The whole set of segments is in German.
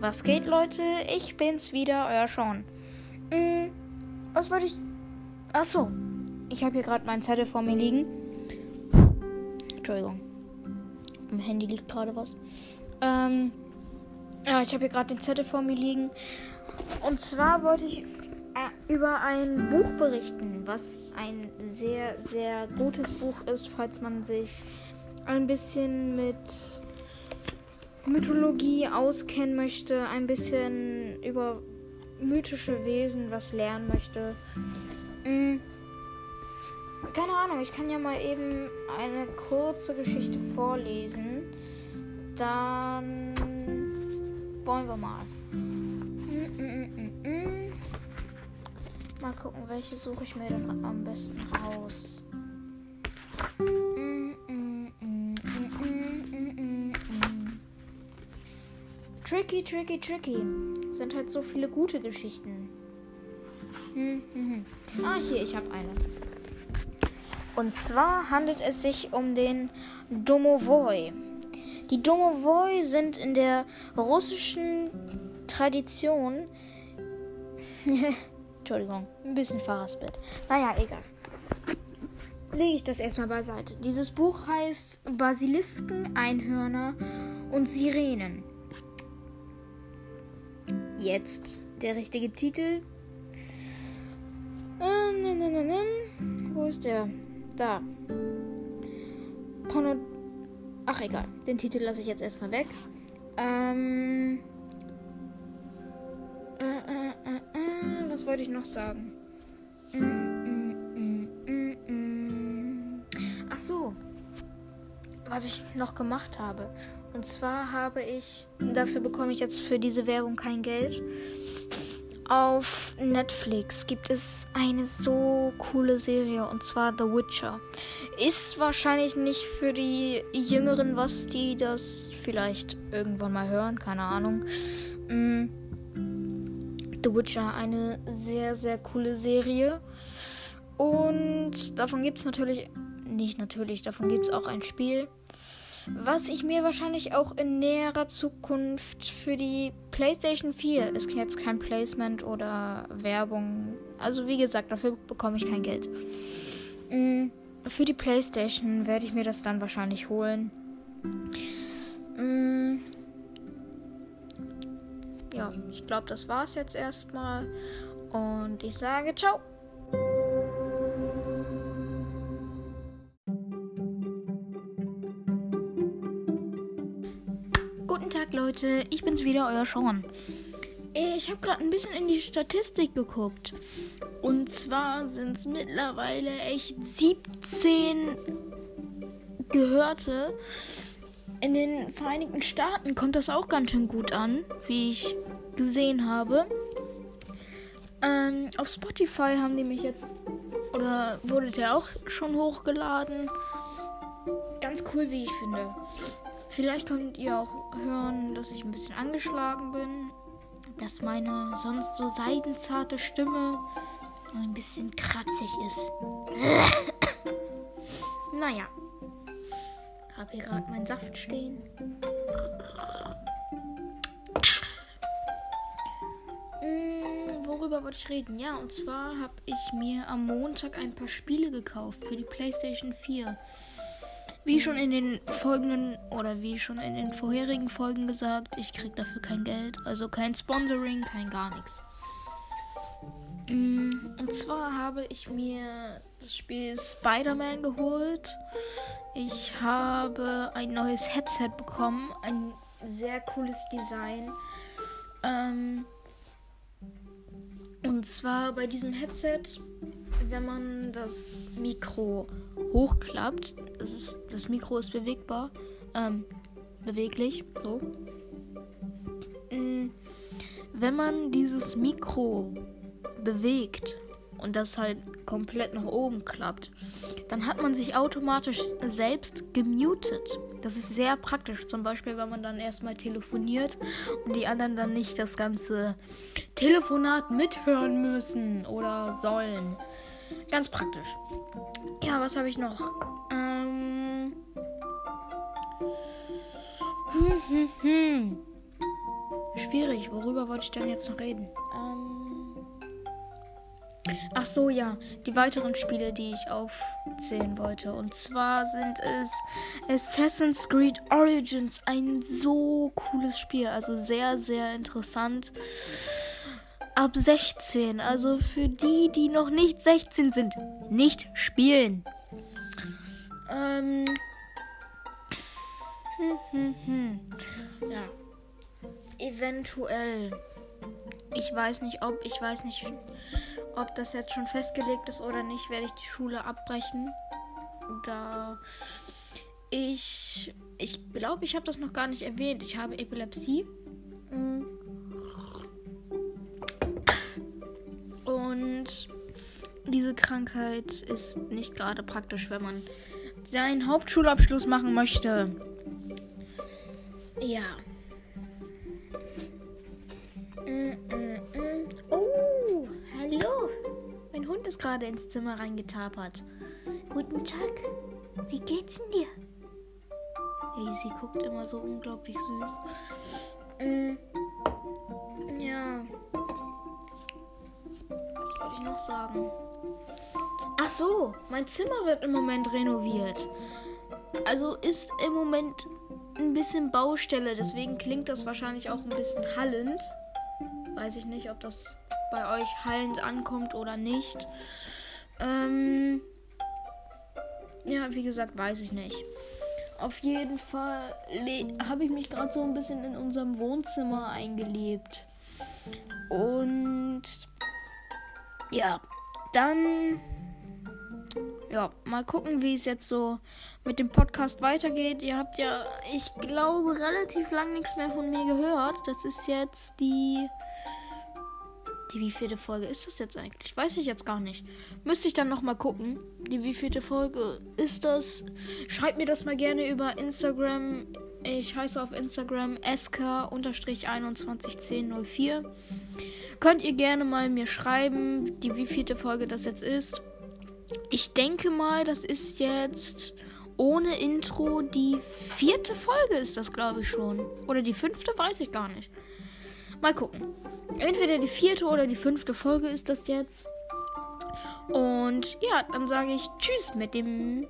Was geht, Leute? Ich bin's wieder, euer Sean. Hm, was wollte ich. Achso. Ich habe hier gerade meinen Zettel vor mir liegen. Entschuldigung. Im Handy liegt gerade was. Ähm. Ja, ich habe hier gerade den Zettel vor mir liegen. Und zwar wollte ich äh, über ein Buch berichten, was ein sehr, sehr gutes Buch ist, falls man sich ein bisschen mit Mythologie auskennen möchte, ein bisschen über mythische Wesen was lernen möchte. Mhm. Keine Ahnung, ich kann ja mal eben eine kurze Geschichte vorlesen. Dann wollen wir mal. Mal gucken, welche suche ich mir dann am besten raus. Tricky, tricky, tricky. Sind halt so viele gute Geschichten. Hm, hm, hm. Ah, hier, ich habe eine. Und zwar handelt es sich um den Domovoi. Die Domovoi sind in der russischen Tradition. Entschuldigung, ein bisschen verhaspelt. Naja, egal. Lege ich das erstmal beiseite. Dieses Buch heißt Basilisken, Einhörner und Sirenen. Jetzt der richtige Titel. Ähm, Wo ist der? Da. Porno. Ach, egal. Den Titel lasse ich jetzt erstmal weg. Ähm. Äh, äh, äh, äh, was wollte ich noch sagen? Mm, mm, mm, Ach so. Was ich noch gemacht habe. Und zwar habe ich, dafür bekomme ich jetzt für diese Werbung kein Geld. Auf Netflix gibt es eine so coole Serie und zwar The Witcher. Ist wahrscheinlich nicht für die Jüngeren was, die das vielleicht irgendwann mal hören, keine Ahnung. Mm. The Witcher, eine sehr, sehr coole Serie. Und davon gibt es natürlich, nicht natürlich, davon gibt es auch ein Spiel was ich mir wahrscheinlich auch in näherer Zukunft für die PlayStation 4 ist jetzt kein Placement oder Werbung. Also wie gesagt, dafür bekomme ich kein Geld. Mm, für die PlayStation werde ich mir das dann wahrscheinlich holen. Mm, ja, ich glaube, das war's jetzt erstmal. Und ich sage ciao. Leute, ich bin's wieder, euer Sean. Ich habe gerade ein bisschen in die Statistik geguckt. Und zwar sind es mittlerweile echt 17 Gehörte. In den Vereinigten Staaten kommt das auch ganz schön gut an, wie ich gesehen habe. Ähm, auf Spotify haben die mich jetzt. Oder wurde der auch schon hochgeladen? Ganz cool, wie ich finde. Vielleicht könnt ihr auch hören, dass ich ein bisschen angeschlagen bin. Dass meine sonst so seidenzarte Stimme ein bisschen kratzig ist. naja. Hab hier gerade meinen Saft stehen. Hm, worüber wollte ich reden? Ja, und zwar habe ich mir am Montag ein paar Spiele gekauft für die PlayStation 4. Wie schon in den folgenden oder wie schon in den vorherigen Folgen gesagt, ich krieg dafür kein Geld, also kein Sponsoring, kein gar nichts. Mm, und zwar habe ich mir das Spiel Spider-Man geholt. Ich habe ein neues Headset bekommen, ein sehr cooles Design. Ähm, und zwar bei diesem Headset, wenn man das Mikro hochklappt, das, ist, das Mikro ist bewegbar, ähm, beweglich, so. Mm, wenn man dieses Mikro bewegt und das halt komplett nach oben klappt, dann hat man sich automatisch selbst gemutet. Das ist sehr praktisch, zum Beispiel, wenn man dann erstmal telefoniert und die anderen dann nicht das ganze Telefonat mithören müssen oder sollen. Ganz praktisch. Ja, was habe ich noch? Ähm. Hm, hm, hm. schwierig. Worüber wollte ich denn jetzt noch reden? Ähm Ach so, ja. Die weiteren Spiele, die ich aufzählen wollte. Und zwar sind es Assassin's Creed Origins. Ein so cooles Spiel. Also sehr, sehr interessant. Ab 16. Also für die, die noch nicht 16 sind, nicht spielen. Ähm. Hm, hm, hm. Ja. Eventuell. Ich weiß nicht, ob, ich weiß nicht, ob das jetzt schon festgelegt ist oder nicht, werde ich die Schule abbrechen. Da ich, ich glaube, ich habe das noch gar nicht erwähnt. Ich habe Epilepsie. Diese Krankheit ist nicht gerade praktisch, wenn man seinen Hauptschulabschluss machen möchte. Ja. Mm, mm, mm. Oh, hallo. Mein Hund ist gerade ins Zimmer reingetapert. Guten Tag. Wie geht's denn dir? Hey, sie guckt immer so unglaublich süß. Mm. Ich noch sagen? Ach so, mein Zimmer wird im Moment renoviert. Also ist im Moment ein bisschen Baustelle, deswegen klingt das wahrscheinlich auch ein bisschen hallend. Weiß ich nicht, ob das bei euch hallend ankommt oder nicht. Ähm ja, wie gesagt, weiß ich nicht. Auf jeden Fall habe ich mich gerade so ein bisschen in unserem Wohnzimmer eingelebt. Und ja, dann ja, mal gucken, wie es jetzt so mit dem Podcast weitergeht. Ihr habt ja, ich glaube, relativ lang nichts mehr von mir gehört. Das ist jetzt die. Die wievielte Folge ist das jetzt eigentlich? Weiß ich jetzt gar nicht. Müsste ich dann nochmal gucken. Die wievielte Folge ist das? Schreibt mir das mal gerne über Instagram. Ich heiße auf Instagram sk-211004. Könnt ihr gerne mal mir schreiben, die wievielte Folge das jetzt ist. Ich denke mal, das ist jetzt ohne Intro die vierte Folge ist das, glaube ich schon. Oder die fünfte, weiß ich gar nicht. Mal gucken. Entweder die vierte oder die fünfte Folge ist das jetzt. Und ja, dann sage ich Tschüss mit dem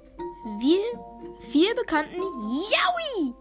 viel, viel bekannten Yaoi.